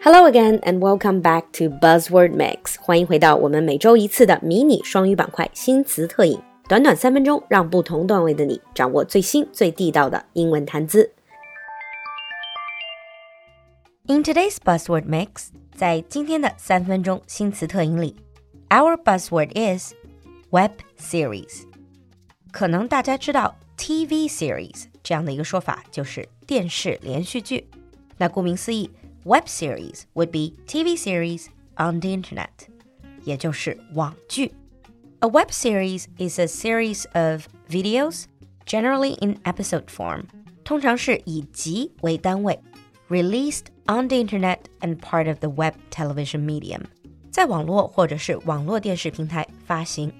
Hello again and welcome back to Buzzword Mix。欢迎回到我们每周一次的迷你双语板块新词特饮，短短三分钟，让不同段位的你掌握最新最地道的英文谈资。In today's Buzzword Mix，在今天的三分钟新词特饮里，our buzzword is web series。可能大家知道 TV series 这样的一个说法，就是电视连续剧。那顾名思义 ，web series would be TV series on the internet，也就是网剧。A web series is a series of videos, generally in episode form，通常是以集为单位，released on the internet and part of the web television medium，在网络或者是网络电视平台发行。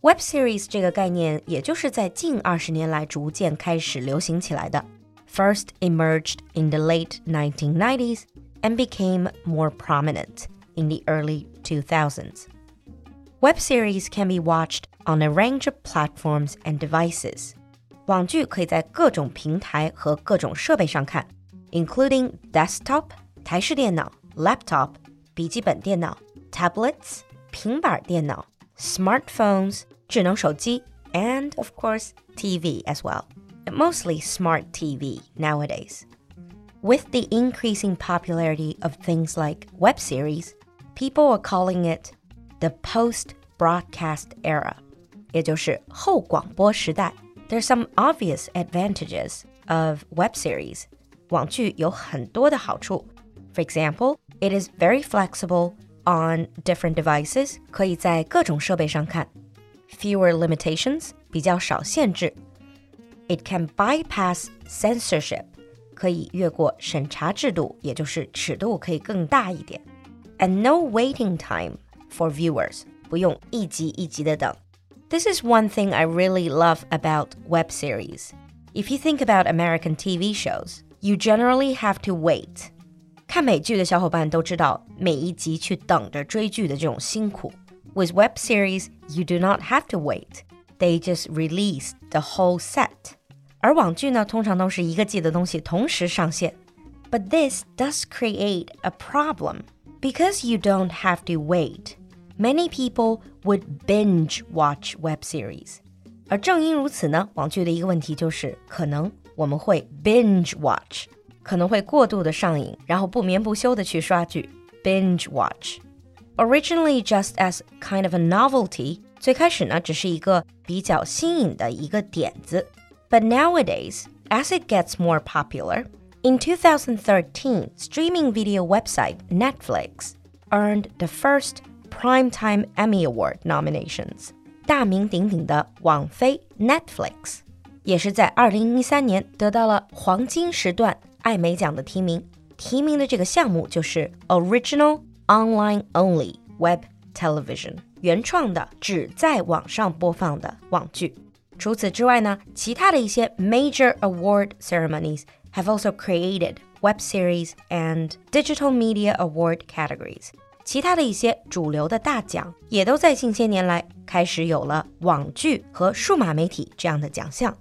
Web series 这个概念，也就是在近二十年来逐渐开始流行起来的。First emerged in the late 1990s and became more prominent in the early 2000s. Web series can be watched on a range of platforms and devices. 网剧可以在各种平台和各种设备上看，including desktop 台式电脑、laptop 笔记本电脑、tablets 平板电脑、smartphones 智能手机 and of course TV as well. Mostly smart TV nowadays. With the increasing popularity of things like web series, people are calling it the post-broadcast era. 也就是后广播时代. There's some obvious advantages of web series. 网剧有很多的好处. For example, it is very flexible on different devices. 可以在各种设备上看 fewer limitations, 比较少限制. It can bypass censorship, 可以越过审查制度，也就是尺度可以更大一点. And no waiting time for viewers, 不用一集一集的等. This is one thing I really love about web series. If you think about American TV shows, you generally have to wait. 看美剧的小伙伴都知道，每一集去等着追剧的这种辛苦。with web series, you do not have to wait. They just release the whole set. 而网剧呢，通常都是一个季的东西同时上线。But this does create a problem. Because you don't have to wait, many people would binge watch web series. 而正因如此呢，网剧的一个问题就是，可能我们会 binge watch，可能会过度的上瘾，然后不眠不休的去刷剧，binge watch。Originally just as kind of a novelty，最开始呢只是一个比较新颖的一个点子。 But nowadays, as it gets more popular, in 2013, streaming video website Netflix earned the first Primetime Emmy Award nominations. 大名鼎鼎的网飞 Netflix 也是在2013年得到了黄金时段艾美奖的提名。提名的这个项目就是 Original online only web television 原创的只在网上播放的网剧。 除此之外呢，其他的一些 major award ceremonies have also created web series and digital media award categories。其他的一些主流的大奖也都在近些年来开始有了网剧和数码媒体这样的奖项。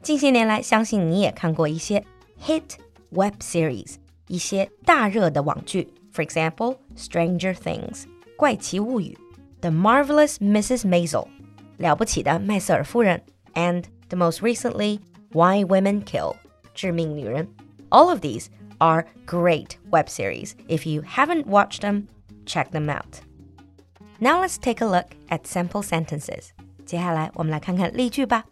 近些年来，相信你也看过一些 hit web series，一些大热的网剧。for example, Stranger Things, 怪奇物语, The Marvelous Mrs. Maisel, 了不起的麦瑟尔夫人, and the most recently, Why Women Kill, 致命女人. All of these are great web series. If you haven't watched them, check them out. Now let's take a look at sample sentences. 接下来我们来看看例句吧。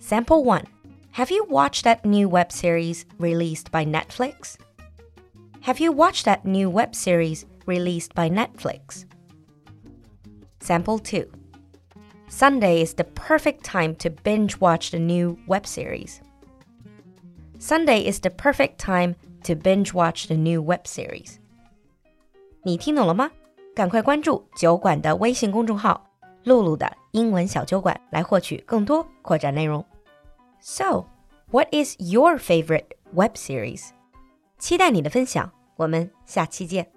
Sample 1 have you watched that new web series released by Netflix? Have you watched that new web series released by Netflix? Sample 2. Sunday is the perfect time to binge watch the new web series. Sunday is the perfect time to binge watch the new web series. 你听懂了吗？赶快关注酒馆的微信公众号“露露的英文小酒馆”来获取更多扩展内容。so, what is your favorite web series? 期待你的分享，我们下期见。